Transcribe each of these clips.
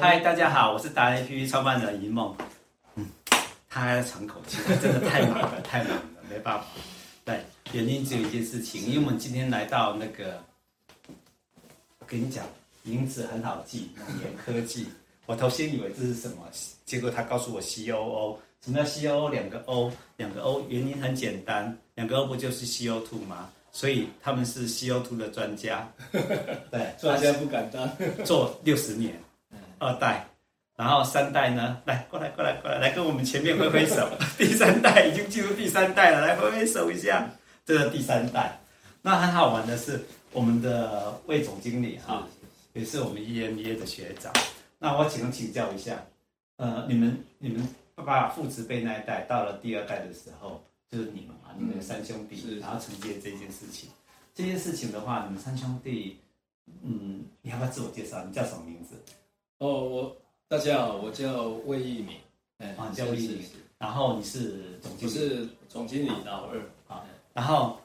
嗨，大家好，我是达人 APP 创办人一梦。嗯，他还要喘口气，真的太忙了，太忙了，没办法。对，原因只有一件事情，因为我们今天来到那个，我跟你讲，名字很好记，能源科技。我头先以为这是什么，结果他告诉我 C O O。什么叫 C O O？两个 O，两个 O，原因很简单，两个 O 不就是 C O two 吗？所以他们是 C O two 的专家。对，专家不敢当，做六十年，二代，然后三代呢？来，过来，过来，过来，来跟我们前面挥挥手。第三代已经进入第三代了，来挥挥手一下。这是第三代，那很好玩的是，我们的魏总经理哈，也是我们 EMBA 的学长。那我请请教一下，呃，你们你们爸爸父执辈那一代到了第二代的时候，就是你们嘛，你们三兄弟，然后承接这件事情。这件事情的话，你们三兄弟，嗯，你要不要自我介绍？你叫什么名字？哦，我大家好，我叫魏一鸣，哎，啊，叫魏一鸣。然后你是总经理，是总经理老二啊。然后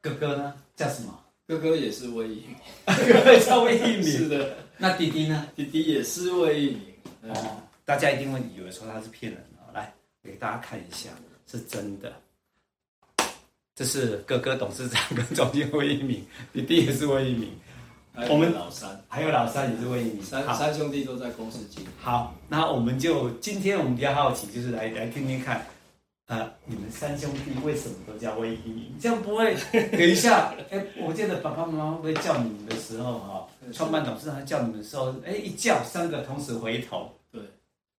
哥哥呢，叫什么？哥哥也是魏一鸣，哥哥叫魏一鸣。是的。那弟弟呢？弟弟也是魏一鸣。哦，大家一定会以为说他是骗人的。来，给大家看一下，是真的。这是哥哥董事长跟总经理魏一鸣，弟弟也是魏一鸣。我们老三还有老三也是魏一鸣，三三兄弟都在公司经营。好，那我们就今天我们比较好奇，就是来来听听看，呃，你们三兄弟为什么都叫魏一鸣？这样不会？等一下，哎，我记得爸爸妈妈会不会叫你们的时候哈，创办董事长叫你们的时候，哎，一叫三个同时回头，对，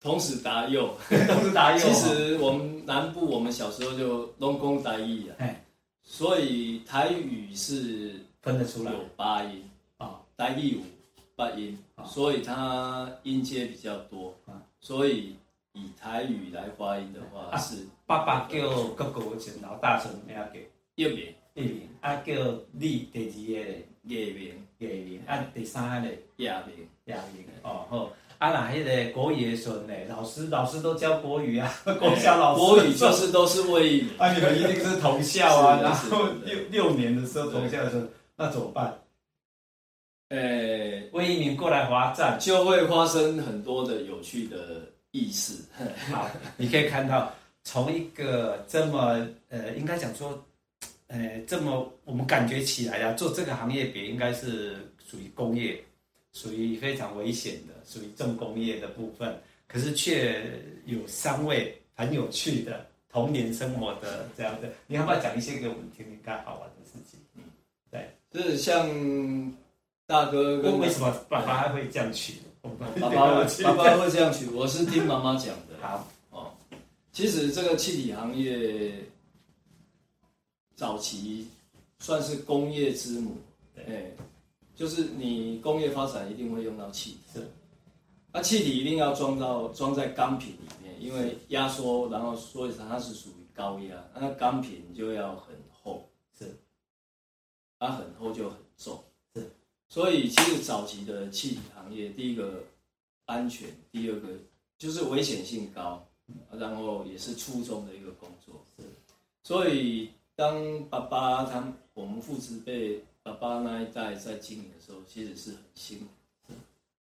同时答右，同时答右。其实我们南部，我们小时候就拢讲台语啊，哎，所以台语是分得出来，有八音。台语有八音，所以它音阶比较多。所以以台语来发音的话是，爸爸叫哥哥姓老大姓咩叫？叶明，叶明。啊叫你第二个叶明，叶明。啊第三个亚明，亚明。哦好。啊那迄个国语的孙呢？老师老师都教国语啊，国小老师。国语就是都是魏。啊你们一定是同校啊，然后六六年的时候同校的时候，那怎么办？诶、欸，魏一鸣过来华站，就会发生很多的有趣的意思。好，你可以看到，从一个这么呃，应该讲说，呃，这么我们感觉起来呀，做这个行业别应该是属于工业，属于非常危险的，属于重工业的部分，可是却有三位很有趣的童年生活的这样的，你要不要讲一些给我们听听看好玩的事情？嗯，对，就是像。大哥，为什么爸爸还会这样取？爸爸爸爸会这样取，我是听妈妈讲的。好。哦，其实这个气体行业早期算是工业之母，哎，就是你工业发展一定会用到气体，是，那气体一定要装到装在钢瓶里面，因为压缩，然后所以它是属于高压，那钢瓶就要很厚，是，它很厚就很重。所以，其实早期的气体行业，第一个安全，第二个就是危险性高，然后也是粗重的一个工作。所以当爸爸他我们父执辈爸爸那一代在经营的时候，其实是很辛苦。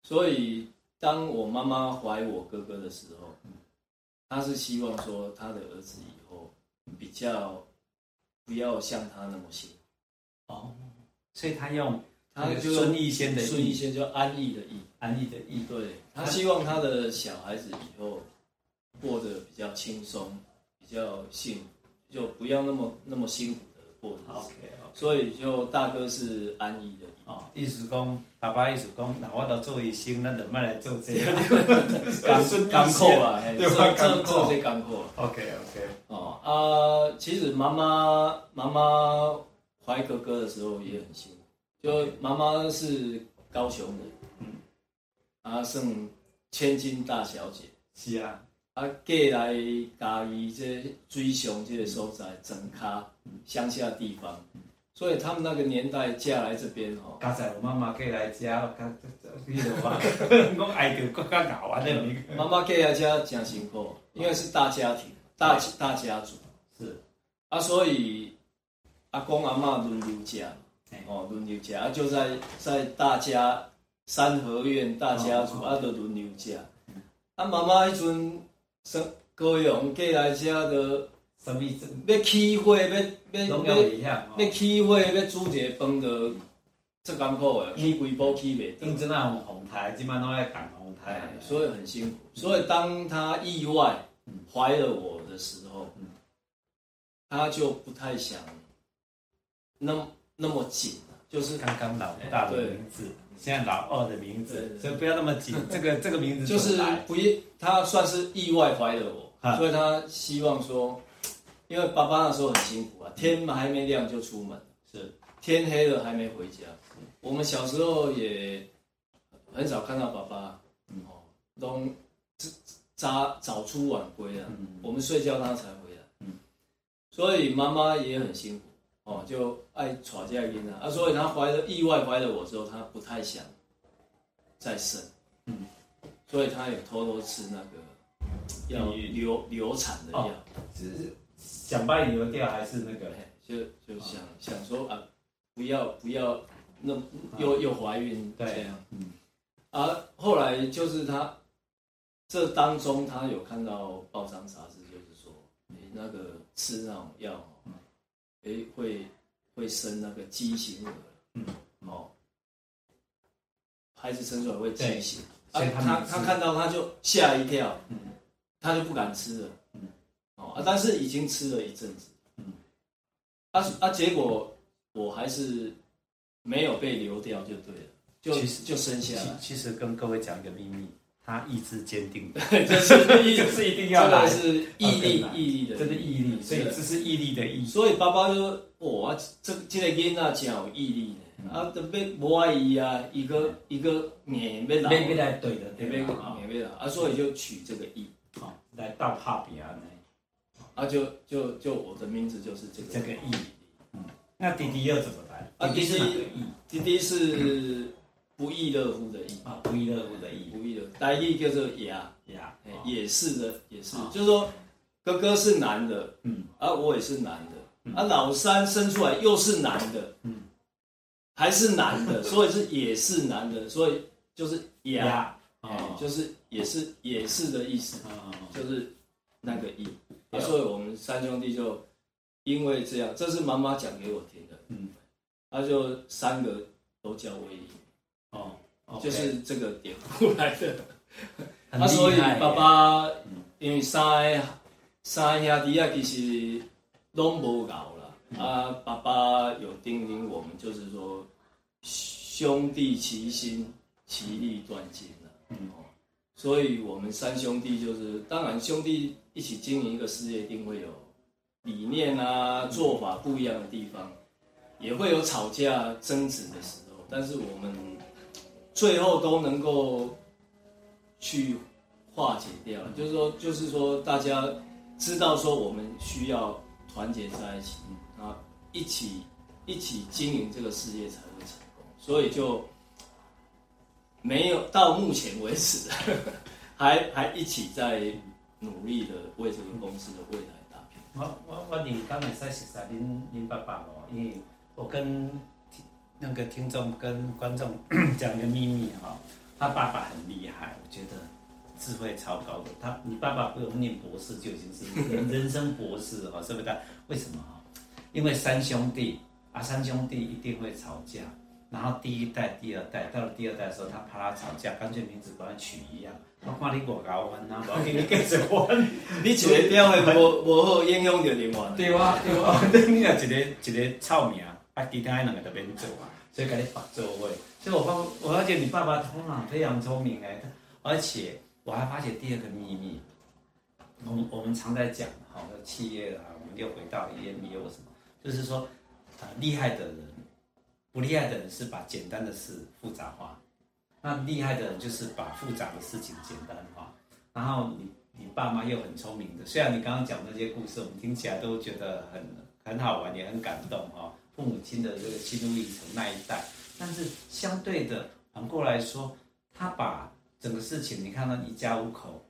所以当我妈妈怀我哥哥的时候，她是希望说他的儿子以后比较不要像他那么辛苦。哦，所以他用。他就孙逸仙的孙逸仙就安逸的逸，安逸的逸。对，他希望他的小孩子以后过得比较轻松，比较幸福，就不要那么那么辛苦的过日子。OK，所以就大哥是安逸的逸。哦，意思讲，爸爸意思讲，那我都做一生，那就慢来做这个，干干苦啊，对吧？做做这干苦。OK OK。哦啊，其实妈妈妈妈怀哥哥的时候也很辛苦。就妈妈是高雄人，嗯，啊，算千金大小姐，是啊，啊，嫁来嘉义这水上这个所在，整卡乡下地方，所以他们那个年代嫁来这边哦。刚才我妈妈嫁来家，刚你的话，我爱着国家搞完的。妈妈嫁来家真辛苦，因为是大家庭，大大家族，是。啊，所以阿公阿妈轮流嫁。哦，轮流家就在在大家三合院大家族，啊，都轮流吃。啊，妈妈迄阵生高阳过来遮的，什么意思？要起火，要要要要起火，要煮一个饭的，这艰苦的，起几煲起袂。顶阵啊，红台，基本上都在赶红台，所以很辛苦。所以当他意外怀了我的时候，他就不太想那那么紧，就是刚刚老大的名字。现在老二的名字，所以不要那么紧。这个这个名字就是不意，他算是意外怀了我，所以他希望说，因为爸爸那时候很辛苦啊，天还没亮就出门，是天黑了还没回家。我们小时候也很少看到爸爸，哦，都早早出晚归啊。我们睡觉他才回来，所以妈妈也很辛苦。哦，就爱吵架因啊，啊，所以他怀了意外怀了我之后，他不太想再生，嗯，所以他也偷偷吃那个要流流产的药，只是想把你流掉，还是那个，就就想想说啊，不要不要那又又怀孕这样，嗯，啊，后来就是他这当中他有看到报章杂志，就是说你那个吃那种药。哎，会会生那个畸形儿，嗯，哦，孩子生出来会畸形，所以他他看到他就吓一跳，嗯，他就不敢吃了，嗯，哦啊，但是已经吃了一阵子，嗯，啊啊，结果我还是没有被流掉就对了，就就生下来。其实跟各位讲一个秘密。他意志坚定的，这是意，是一定要来，这是毅力，毅力。的，这是毅力，所以这是毅力的毅。所以爸爸就说：“哇，这这个囡仔真有毅力呢。啊，特别不爱伊啊，一个一个免要来，免来对的，对免免要来啊，所以就取这个毅，好来到帕比亚呢。啊，就就就我的名字就是这个。这个毅。嗯，那弟弟又怎么来？啊，弟弟弟弟是。不亦乐乎的亦啊，不亦乐乎的亦，不亦乐，台语叫做也也，也是的，也是，就是说哥哥是男的，嗯，啊，我也是男的，啊，老三生出来又是男的，嗯，还是男的，所以是也是男的，所以就是也，哦，就是也是也是的意思，就是那个亦，所以我们三兄弟就因为这样，这是妈妈讲给我听的，嗯，他就三个都叫威仪。哦，就是这个典故来的。啊，所以爸爸因为三个三兄弟啊，其实拢无搞了。啊，爸爸有叮咛我们，就是说兄弟齐心，其利断金了。嗯，所以我们三兄弟就是，当然兄弟一起经营一个事业，一定会有理念啊、做法不一样的地方，也会有吵架争执的时候，但是我们。最后都能够去化解掉，就是说，就是说，大家知道说我们需要团结在一起，啊，一起一起经营这个事业才会成功。所以就没有到目前为止，还还一起在努力的为这个公司的未来打拼。我我我你刚才在说啥？您您爸爸哦，因为我跟。那个听众跟观众 讲一个秘密哈，他爸爸很厉害，我觉得智慧超高的。他你爸爸不用念博士就已经是人 人生博士哈，是不是？为什么哈？因为三兄弟啊，三兄弟一定会吵架，然后第一代、第二代到了第二代的时候，他怕他吵架，干脆名字把他取一样。我看你我高温啊，我给你改成温，你觉得这样会无无好影响到另外？对啊，对啊，你也一个一个臭名，啊，其他两个都免做啊。所以给你把座位，所以我发我发觉你爸爸通常非常聪明哎，而且我还发现第二个秘密，我们我们常在讲好的企业啊，我们又回到 EMBA 什么，就是说啊厉害的人，不厉害的人是把简单的事复杂化，那厉害的人就是把复杂的事情简单化。然后你你爸妈又很聪明的，虽然你刚刚讲那些故事，我们听起来都觉得很很好玩，也很感动哈。父母亲的这个心路历程那一代，但是相对的反过来说，他把整个事情，你看到一家五口，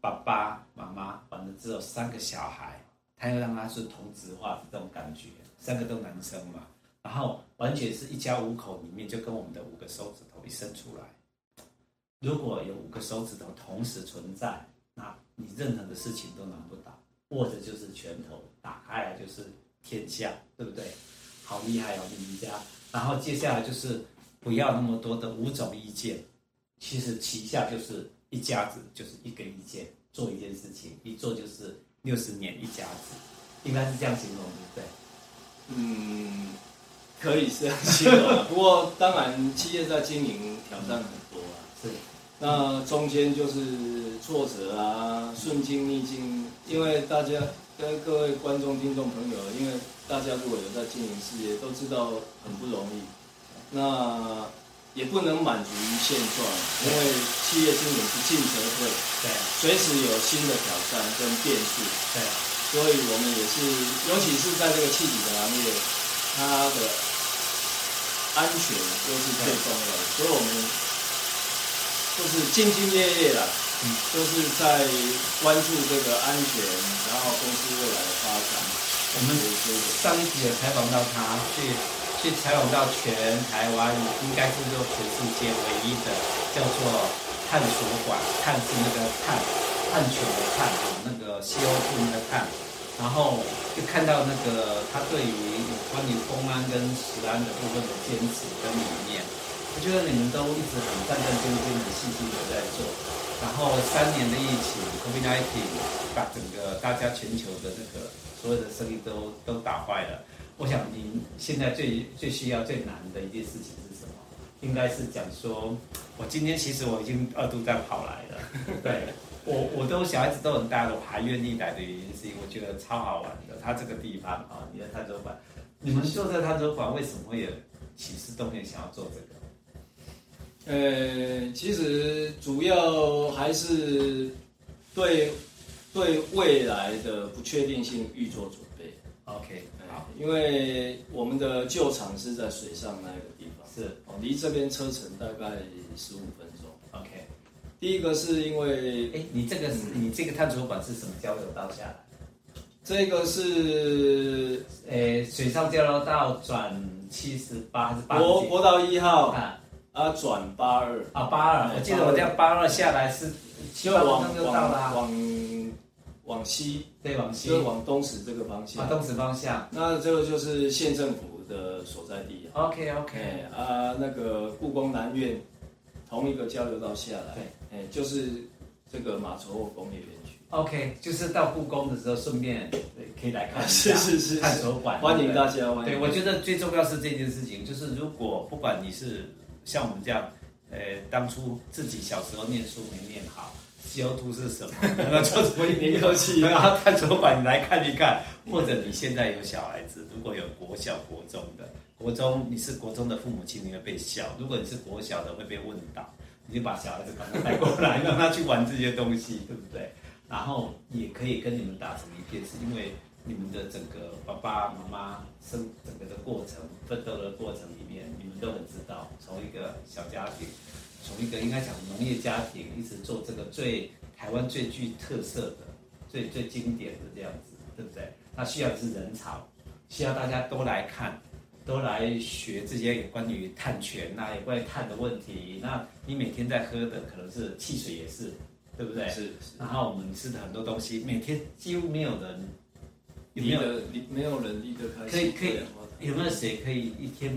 爸爸妈妈，反正只有三个小孩，他又让他是同质化的这种感觉，三个都男生嘛，然后完全是一家五口里面就跟我们的五个手指头一伸出来，如果有五个手指头同时存在，那你任何的事情都难不倒。握着就是拳头，打开来就是天下，对不对？好厉害哦，你们家。然后接下来就是不要那么多的五种意见，其实旗下就是一家子，就是一个意见，做一件事情，一做就是六十年一家子，应该是这样形容，对不对？嗯，可以是这样形容。不过当然，企业在经营挑战很多啊。是。那中间就是挫折啊，顺境逆境，因为大家跟各位观众、听众朋友，因为大家如果有在经营事业，都知道很不容易。那也不能满足于现状，因为企业经营是进则退，对，随时有新的挑战跟变数，对，所以我们也是，尤其是在这个气体的行业，它的安全都是最重要的，所以我们。就是兢兢业业啦，嗯，都是在关注这个安全，然后公司未来的发展。我们上一集也采访到他，去去采访到全台湾，应该是说全世界唯一的叫做探索馆，探是那个碳，碳球的碳，那个 CO2 的碳。然后就看到那个他对于有关于公安跟食安的部分的坚持跟理念。我觉得你们都一直很战战兢兢、很细心的在做，然后三年的疫情，COVID-19，把整个大家全球的这个所有的生意都都打坏了。我想您现在最最需要、最难的一件事情是什么？应该是讲说，我今天其实我已经二度再跑来了。对，我我都小孩子都很大了，我还愿意来的原因是因为我觉得超好玩的。它这个地方啊，你的碳州馆，你们做这个碳轴馆为什么会有起心动念想要做这个？呃，其实主要还是对对未来的不确定性预做准备。OK，好，因为我们的旧厂是在水上那个地方，是哦，离这边车程大概十五分钟。OK，第一个是因为，哎，你这个是、嗯、你这个碳轴馆是什么交流道下来？这个是，呃，水上交流道转七十八还是八？国国道一号。啊啊，转八二啊，八二，我记得我这样八二下来是就往往往往西，对，往西，就往东石这个方向，啊，东石方向。那这个就是县政府的所在地。OK OK，啊，那个故宫南院同一个交流道下来，对，哎，就是这个马稠工业园区。OK，就是到故宫的时候顺便可以来看一下，是 是是，碳轴馆，欢迎大家。欢迎。对，我觉得最重要是这件事情，就是如果不管你是。像我们这样，呃，当初自己小时候念书没念好，CO2 是什么？那做什么粘合器？然后碳轴馆你来看一看，或者你现在有小孩子，如果有国小、国中的，国中你是国中的父母亲，你会被笑；如果你是国小的，会被问到。你就把小孩子赶快带过来，让他去玩这些东西，对不对？然后也可以跟你们打成一片，是因为。你们的整个爸爸妈妈生整个的过程、奋斗的过程里面，你们都很知道。从一个小家庭，从一个应该讲农业家庭，一直做这个最台湾最具特色的、最最经典的这样子，对不对？那需要的是人潮，需要大家都来看，都来学这些有关于碳权呐，有关于碳的问题。那你每天在喝的可能是汽水，也是对不对？是。是然后我们吃的很多东西，每天几乎没有人。有没有离没有人离得开？可以可以，有没有谁可以一天